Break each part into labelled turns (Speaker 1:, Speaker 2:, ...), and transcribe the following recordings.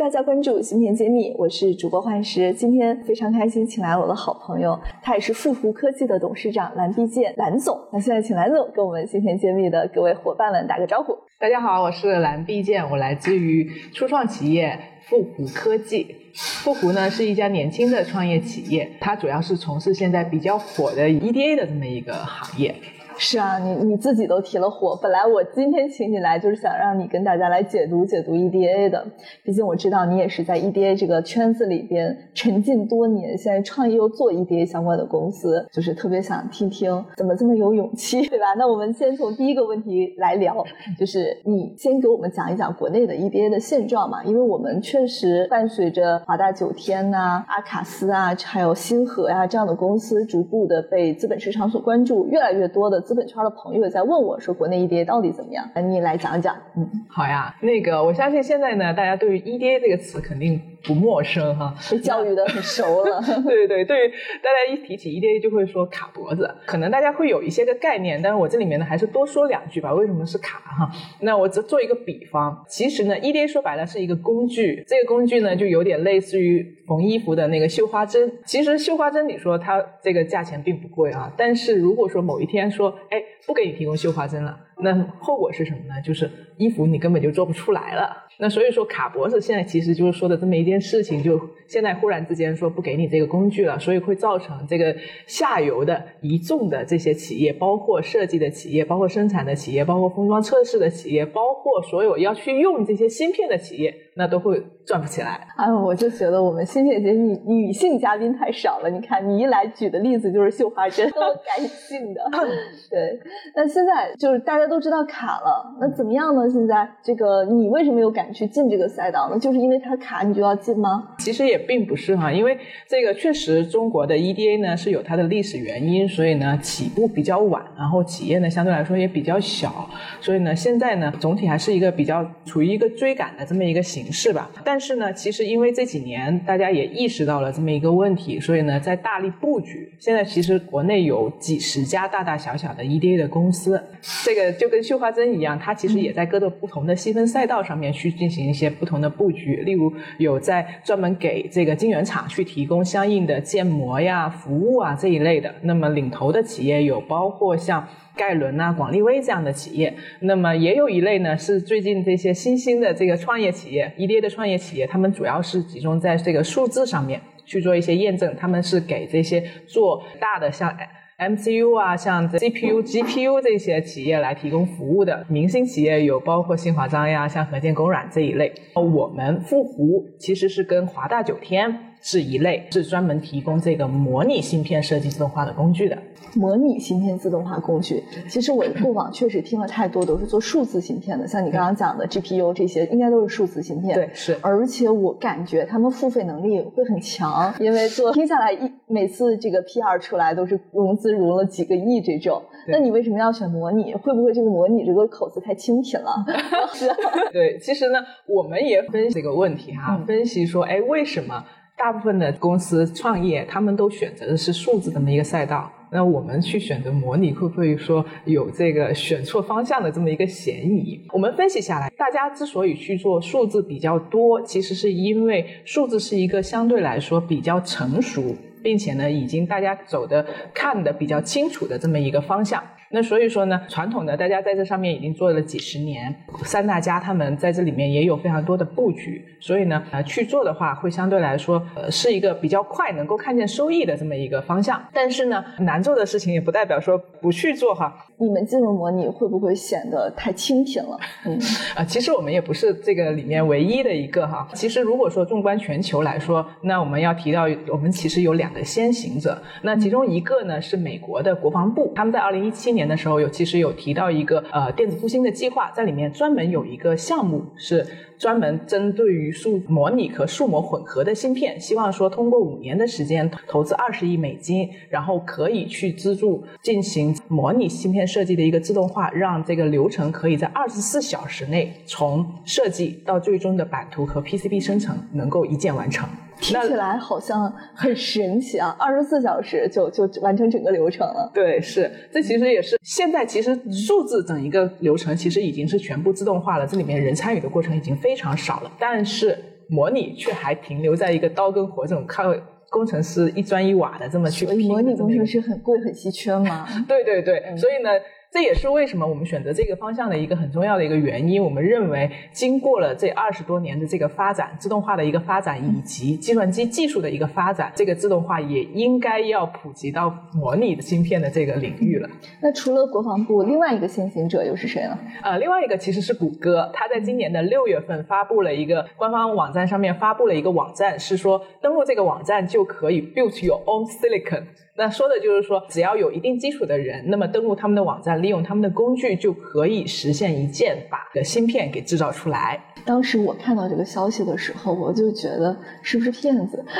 Speaker 1: 大家关注芯片揭秘，我是主播幻石。今天非常开心，请来我的好朋友，他也是富途科技的董事长蓝必健蓝总。那现在请蓝总跟我们芯片揭秘的各位伙伴们打个招呼。
Speaker 2: 大家好，我是蓝必健，我来自于初创企业富途科技。富途呢是一家年轻的创业企业，它主要是从事现在比较火的 EDA 的这么一个行业。
Speaker 1: 是啊，你你自己都提了火。本来我今天请你来就是想让你跟大家来解读解读 EDA 的，毕竟我知道你也是在 EDA 这个圈子里边沉浸多年，现在创业又做 EDA 相关的公司，就是特别想听听怎么这么有勇气，对吧？那我们先从第一个问题来聊，就是你先给我们讲一讲国内的 EDA 的现状嘛，因为我们确实伴随着华大九天呐、阿卡斯啊，还有星河呀这样的公司逐步的被资本市场所关注，越来越多的。资本圈的朋友也在问我说：“国内 EDA 到底怎么样？”那你来讲讲。
Speaker 2: 嗯，好呀。那个，我相信现在呢，大家对于 EDA 这个词肯定不陌生哈，
Speaker 1: 被教育的很熟了。
Speaker 2: 对 对对，对于大家一提起 EDA 就会说卡脖子，可能大家会有一些个概念，但是我这里面呢还是多说两句吧。为什么是卡哈？那我只做一个比方，其实呢，EDA 说白了是一个工具，这个工具呢就有点类似于缝衣服的那个绣花针。其实绣花针，你说它这个价钱并不贵啊，但是如果说某一天说，哎，不给你提供绣花针了，那后果是什么呢？就是衣服你根本就做不出来了。那所以说卡脖子现在其实就是说的这么一件事情，就现在忽然之间说不给你这个工具了，所以会造成这个下游的一众的这些企业，包括设计的企业，包括生产的企业，包括封装测试的企业，包括所有要去用这些芯片的企业，那都会转不起来。
Speaker 1: 哎呦，我就觉得我们新姐姐女女性嘉宾太少了。你看你一来举的例子就是绣花针，多感性的。对，那现在就是大家都知道卡了，那怎么样呢？现在这个你为什么又敢去进这个赛道呢？就是因为它卡，你就要进吗？
Speaker 2: 其实也并不是哈，因为这个确实中国的 EDA 呢是有它的历史原因，所以呢起步比较晚，然后企业呢相对来说也比较小，所以呢现在呢总体还是一个比较处于一个追赶的这么一个形形式吧。但是呢，其实因为这几年大家也意识到了这么一个问题，所以呢在大力布局。现在其实国内有几十家大大小小的 EDA 的公司，这个就跟绣花针一样，它其实也在各个不同的细分赛道上面去进行一些不同的布局。例如有在专门给这个晶圆厂去提供相应的建模呀、服务啊这一类的。那么领头的企业有包括像盖伦啊、广利威这样的企业。那么也有一类呢是最近这些新兴的这个创业企业，EDA 的创业企业，他们主要是集中在这个数字上面去做一些验证。他们是给这些做大的像。MCU 啊，像 CPU、GPU 这些企业来提供服务的明星企业有包括新华章呀，像核建工软这一类。我们富湖其实是跟华大九天。是一类，是专门提供这个模拟芯片设计自动化的工具的。
Speaker 1: 模拟芯片自动化工具，其实我过往确实听了太多，都是做数字芯片的。像你刚刚讲的 GPU 这些，应该都是数字芯片。
Speaker 2: 对，是。
Speaker 1: 而且我感觉他们付费能力会很强，因为做听下来一每次这个 PR 出来都是融资融了几个亿这种。那你为什么要选模拟？会不会这个模拟这个口子太清贫了？是。
Speaker 2: 对，其实呢，我们也分析这个问题哈，分析说，哎，为什么？大部分的公司创业，他们都选择的是数字这么一个赛道。那我们去选择模拟，会不会说有这个选错方向的这么一个嫌疑？我们分析下来，大家之所以去做数字比较多，其实是因为数字是一个相对来说比较成熟，并且呢，已经大家走的看的比较清楚的这么一个方向。那所以说呢，传统的大家在这上面已经做了几十年，三大家他们在这里面也有非常多的布局，所以呢，呃，去做的话会相对来说，呃，是一个比较快能够看见收益的这么一个方向。但是呢，难做的事情也不代表说不去做哈。
Speaker 1: 你们进入模拟会不会显得太清贫了？
Speaker 2: 嗯，啊，其实我们也不是这个里面唯一的一个哈。其实如果说纵观全球来说，那我们要提到我们其实有两个先行者，那其中一个呢是美国的国防部，他们在二零一七年。年的时候有其实有提到一个呃电子复兴的计划，在里面专门有一个项目是专门针对于数模拟和数模混合的芯片，希望说通过五年的时间，投资二十亿美金，然后可以去资助进行模拟芯片设计的一个自动化，让这个流程可以在二十四小时内从设计到最终的版图和 PCB 生成能够一键完成。
Speaker 1: 听起来好像很神奇啊！二十四小时就就完成整个流程了。
Speaker 2: 对，是，这其实也是现在其实数字整一个流程其实已经是全部自动化了，这里面人参与的过程已经非常少了。但是模拟却还停留在一个刀跟火这种靠工程师一砖一瓦的这么去。
Speaker 1: 所以模拟工程师很贵很稀缺吗？
Speaker 2: 对对对，所以呢。这也是为什么我们选择这个方向的一个很重要的一个原因。我们认为，经过了这二十多年的这个发展，自动化的一个发展，以及计算机技术的一个发展，这个自动化也应该要普及到模拟的芯片的这个领域了。
Speaker 1: 那除了国防部，另外一个先行者又是谁呢？
Speaker 2: 呃，另外一个其实是谷歌，它在今年的六月份发布了一个官方网站上面发布了一个网站，是说登录这个网站就可以 build your own silicon。那说的就是说，只要有一定基础的人，那么登录他们的网站，利用他们的工具，就可以实现一键把的芯片给制造出来。
Speaker 1: 当时我看到这个消息的时候，我就觉得是不是骗子？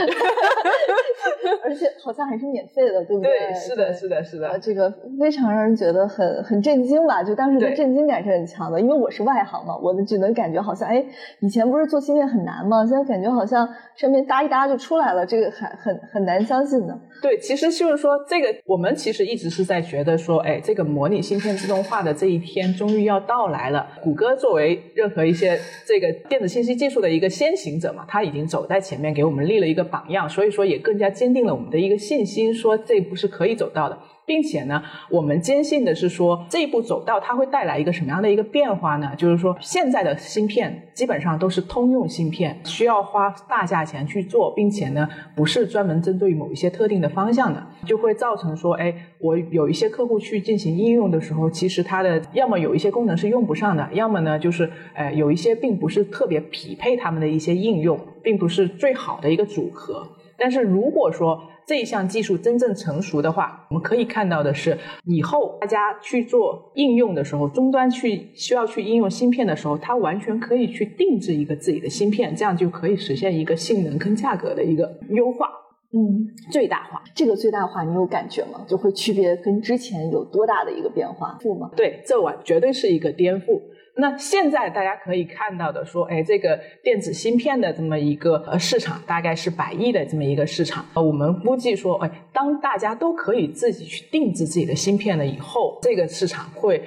Speaker 1: 而且好像还是免费的，对不
Speaker 2: 对？对，是的，是的，是的。
Speaker 1: 这个非常让人觉得很很震惊吧？就当时的震惊感是很强的，因为我是外行嘛，我的只能感觉好像，哎，以前不是做芯片很难吗？现在感觉好像上面搭一搭就出来了，这个还很很难相信的。
Speaker 2: 对，其实就是说，这个我们其实一直是在觉得说，哎，这个模拟芯片自动化的这一天终于要到来了。谷歌作为任何一些这个电子信息技术的一个先行者嘛，它已经走在前面，给我们立了一个榜样，所以说也更加坚定了我我们的一个信心，说这一步是可以走到的。并且呢，我们坚信的是说，这一步走到，它会带来一个什么样的一个变化呢？就是说，现在的芯片基本上都是通用芯片，需要花大价钱去做，并且呢，不是专门针对某一些特定的方向的，就会造成说，哎，我有一些客户去进行应用的时候，其实它的要么有一些功能是用不上的，要么呢，就是呃，有一些并不是特别匹配他们的一些应用，并不是最好的一个组合。但是如果说，这一项技术真正成熟的话，我们可以看到的是，以后大家去做应用的时候，终端去需要去应用芯片的时候，它完全可以去定制一个自己的芯片，这样就可以实现一个性能跟价格的一个优化，
Speaker 1: 嗯，
Speaker 2: 最大化。
Speaker 1: 这个最大化你有感觉吗？就会区别跟之前有多大的一个变化？负吗？
Speaker 2: 对，这完绝对是一个颠覆。那现在大家可以看到的说，哎，这个电子芯片的这么一个呃市场，大概是百亿的这么一个市场。呃我们估计说，哎，当大家都可以自己去定制自己的芯片了以后，这个市场会。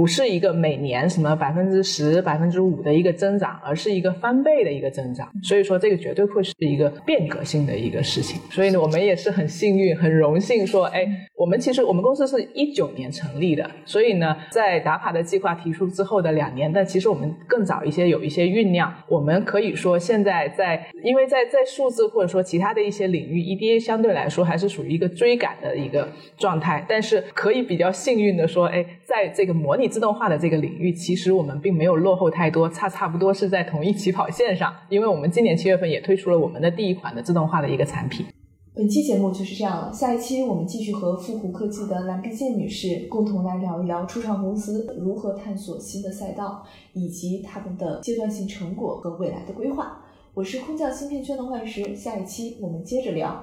Speaker 2: 不是一个每年什么百分之十、百分之五的一个增长，而是一个翻倍的一个增长。所以说，这个绝对会是一个变革性的一个事情。所以呢，我们也是很幸运、很荣幸说，哎，我们其实我们公司是一九年成立的，所以呢，在打卡的计划提出之后的两年，但其实我们更早一些，有一些酝酿。我们可以说，现在在，因为在在数字或者说其他的一些领域，EDA 相对来说还是属于一个追赶的一个状态。但是可以比较幸运的说，哎，在这个模拟。自动化的这个领域，其实我们并没有落后太多，差差不多是在同一起跑线上。因为我们今年七月份也推出了我们的第一款的自动化的一个产品。
Speaker 1: 本期节目就是这样了，下一期我们继续和富虎科技的蓝碧健女士共同来聊一聊初创公司如何探索新的赛道，以及他们的阶段性成果和未来的规划。我是空降芯片圈的幻石，下一期我们接着聊。